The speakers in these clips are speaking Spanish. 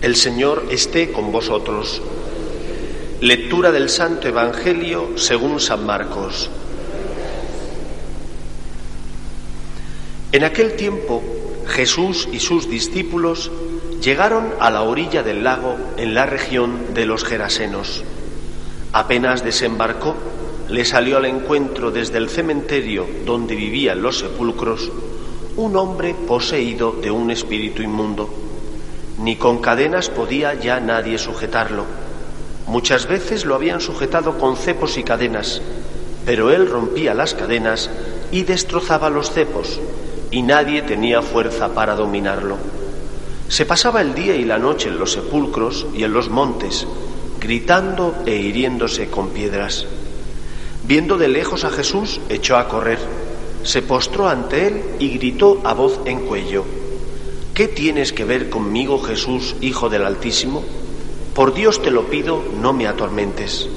El Señor esté con vosotros. Lectura del Santo Evangelio según San Marcos. En aquel tiempo Jesús y sus discípulos llegaron a la orilla del lago en la región de los Gerasenos. Apenas desembarcó, le salió al encuentro desde el cementerio donde vivían los sepulcros un hombre poseído de un espíritu inmundo ni con cadenas podía ya nadie sujetarlo. Muchas veces lo habían sujetado con cepos y cadenas, pero él rompía las cadenas y destrozaba los cepos, y nadie tenía fuerza para dominarlo. Se pasaba el día y la noche en los sepulcros y en los montes, gritando e hiriéndose con piedras. Viendo de lejos a Jesús, echó a correr, se postró ante él y gritó a voz en cuello, ¿Qué tienes que ver conmigo, Jesús, Hijo del Altísimo? Por Dios te lo pido, no me atormentes.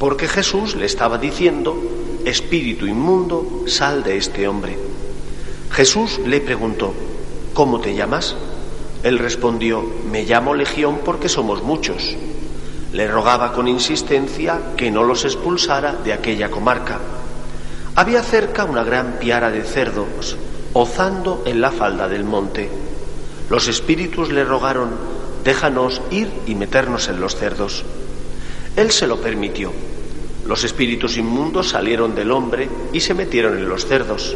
Porque Jesús le estaba diciendo, Espíritu inmundo, sal de este hombre. Jesús le preguntó, ¿cómo te llamas? Él respondió, me llamo Legión porque somos muchos. Le rogaba con insistencia que no los expulsara de aquella comarca. Había cerca una gran piara de cerdos, ozando en la falda del monte. Los espíritus le rogaron, déjanos ir y meternos en los cerdos. Él se lo permitió. Los espíritus inmundos salieron del hombre y se metieron en los cerdos,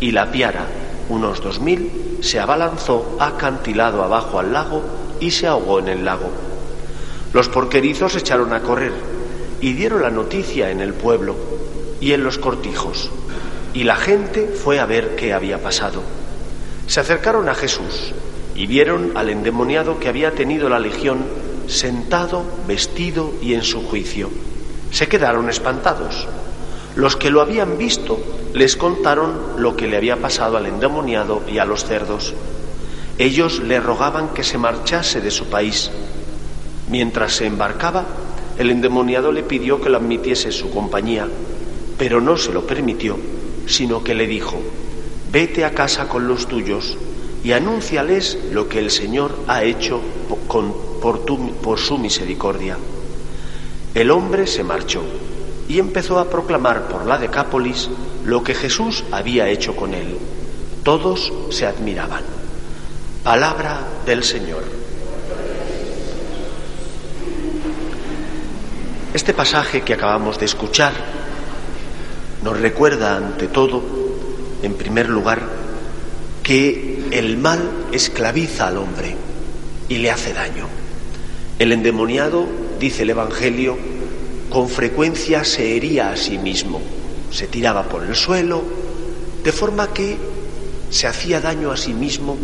y la piara, unos dos mil, se abalanzó acantilado abajo al lago y se ahogó en el lago. Los porquerizos echaron a correr y dieron la noticia en el pueblo y en los cortijos, y la gente fue a ver qué había pasado. Se acercaron a Jesús y vieron al endemoniado que había tenido la legión sentado, vestido y en su juicio. Se quedaron espantados. Los que lo habían visto les contaron lo que le había pasado al endemoniado y a los cerdos. Ellos le rogaban que se marchase de su país. Mientras se embarcaba, el endemoniado le pidió que lo admitiese su compañía, pero no se lo permitió, sino que le dijo, vete a casa con los tuyos y anúnciales lo que el Señor ha hecho por, por su misericordia. El hombre se marchó y empezó a proclamar por la Decápolis lo que Jesús había hecho con él. Todos se admiraban. Palabra del Señor. Este pasaje que acabamos de escuchar nos recuerda ante todo, en primer lugar, que el mal esclaviza al hombre y le hace daño. El endemoniado, dice el Evangelio, con frecuencia se hería a sí mismo, se tiraba por el suelo, de forma que se hacía daño a sí mismo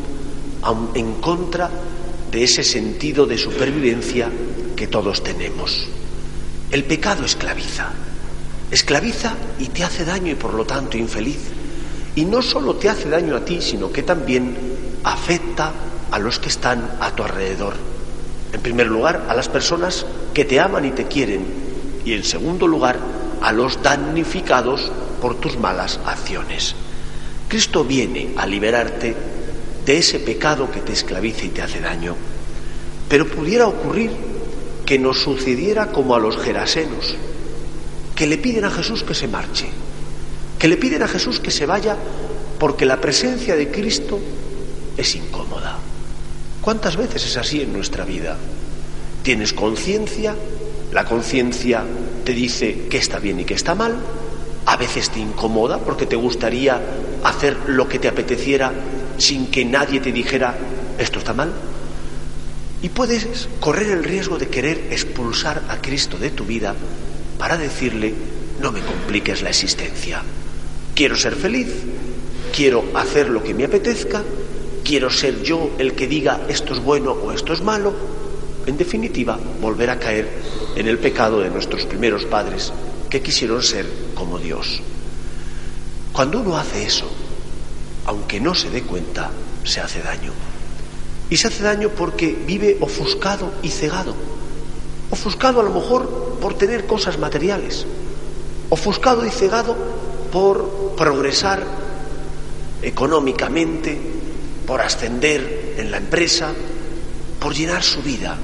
en contra de ese sentido de supervivencia que todos tenemos. El pecado esclaviza, esclaviza y te hace daño y por lo tanto infeliz y no solo te hace daño a ti, sino que también afecta a los que están a tu alrededor. En primer lugar, a las personas que te aman y te quieren. Y en segundo lugar, a los damnificados por tus malas acciones. Cristo viene a liberarte de ese pecado que te esclaviza y te hace daño. Pero pudiera ocurrir que nos sucediera como a los gerasenos, que le piden a Jesús que se marche que le piden a Jesús que se vaya porque la presencia de Cristo es incómoda. ¿Cuántas veces es así en nuestra vida? Tienes conciencia, la conciencia te dice que está bien y que está mal, a veces te incomoda porque te gustaría hacer lo que te apeteciera sin que nadie te dijera esto está mal. Y puedes correr el riesgo de querer expulsar a Cristo de tu vida para decirle no me compliques la existencia. Quiero ser feliz, quiero hacer lo que me apetezca, quiero ser yo el que diga esto es bueno o esto es malo. En definitiva, volver a caer en el pecado de nuestros primeros padres que quisieron ser como Dios. Cuando uno hace eso, aunque no se dé cuenta, se hace daño. Y se hace daño porque vive ofuscado y cegado. Ofuscado a lo mejor por tener cosas materiales. Ofuscado y cegado por progresar económicamente, por ascender en la empresa, por llenar su vida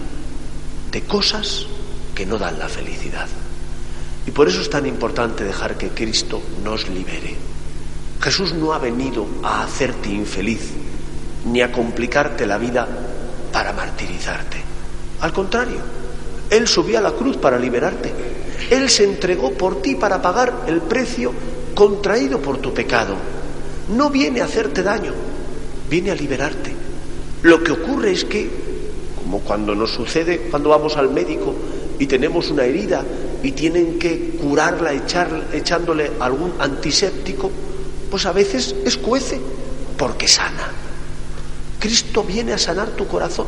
de cosas que no dan la felicidad. Y por eso es tan importante dejar que Cristo nos libere. Jesús no ha venido a hacerte infeliz ni a complicarte la vida para martirizarte. Al contrario, Él subió a la cruz para liberarte. Él se entregó por ti para pagar el precio contraído por tu pecado. No viene a hacerte daño, viene a liberarte. Lo que ocurre es que, como cuando nos sucede cuando vamos al médico y tenemos una herida y tienen que curarla echándole algún antiséptico, pues a veces escuece porque sana. Cristo viene a sanar tu corazón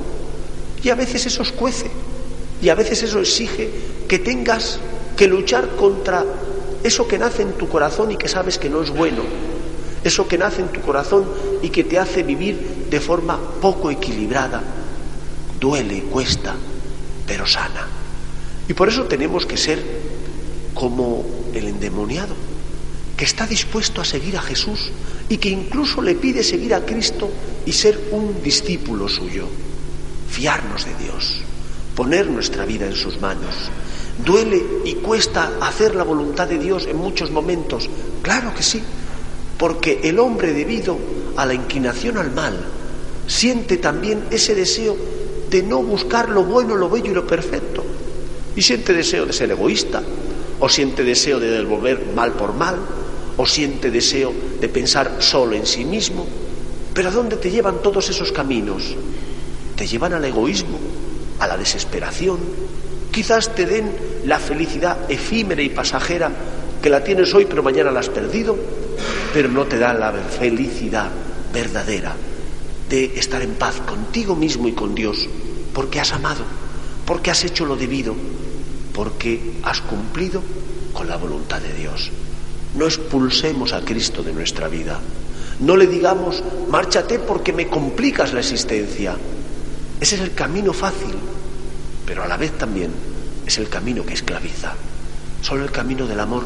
y a veces eso escuece y a veces eso exige que tengas que luchar contra eso que nace en tu corazón y que sabes que no es bueno, eso que nace en tu corazón y que te hace vivir de forma poco equilibrada, duele, cuesta, pero sana. Y por eso tenemos que ser como el endemoniado, que está dispuesto a seguir a Jesús y que incluso le pide seguir a Cristo y ser un discípulo suyo, fiarnos de Dios, poner nuestra vida en sus manos. Duele y cuesta hacer la voluntad de Dios en muchos momentos, claro que sí, porque el hombre debido a la inclinación al mal siente también ese deseo de no buscar lo bueno, lo bello y lo perfecto. Y siente deseo de ser egoísta, o siente deseo de devolver mal por mal, o siente deseo de pensar solo en sí mismo. Pero ¿a dónde te llevan todos esos caminos? Te llevan al egoísmo, a la desesperación. Quizás te den la felicidad efímera y pasajera que la tienes hoy pero mañana la has perdido, pero no te da la felicidad verdadera de estar en paz contigo mismo y con Dios, porque has amado, porque has hecho lo debido, porque has cumplido con la voluntad de Dios. No expulsemos a Cristo de nuestra vida. No le digamos, márchate porque me complicas la existencia. Ese es el camino fácil, pero a la vez también es el camino que esclaviza. Solo el camino del amor,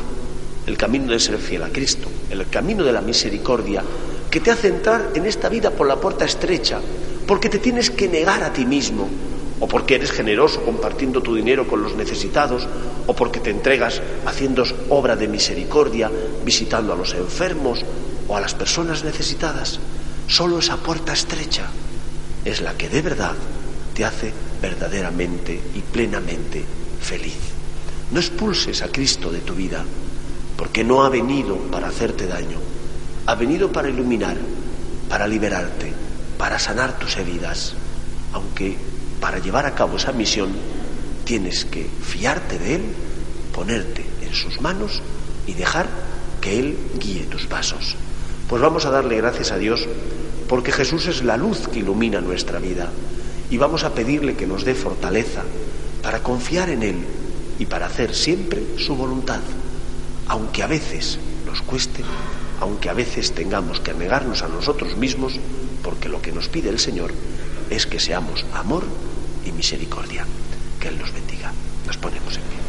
el camino de ser fiel a Cristo, el camino de la misericordia, que te hace entrar en esta vida por la puerta estrecha, porque te tienes que negar a ti mismo, o porque eres generoso compartiendo tu dinero con los necesitados, o porque te entregas haciendo obra de misericordia, visitando a los enfermos o a las personas necesitadas. Solo esa puerta estrecha es la que de verdad te hace verdaderamente y plenamente feliz. No expulses a Cristo de tu vida, porque no ha venido para hacerte daño, ha venido para iluminar, para liberarte, para sanar tus heridas, aunque para llevar a cabo esa misión tienes que fiarte de Él, ponerte en sus manos y dejar que Él guíe tus pasos. Pues vamos a darle gracias a Dios porque Jesús es la luz que ilumina nuestra vida y vamos a pedirle que nos dé fortaleza para confiar en Él y para hacer siempre su voluntad, aunque a veces nos cueste, aunque a veces tengamos que negarnos a nosotros mismos, porque lo que nos pide el Señor es que seamos amor y misericordia. Que Él nos bendiga. Nos ponemos en pie.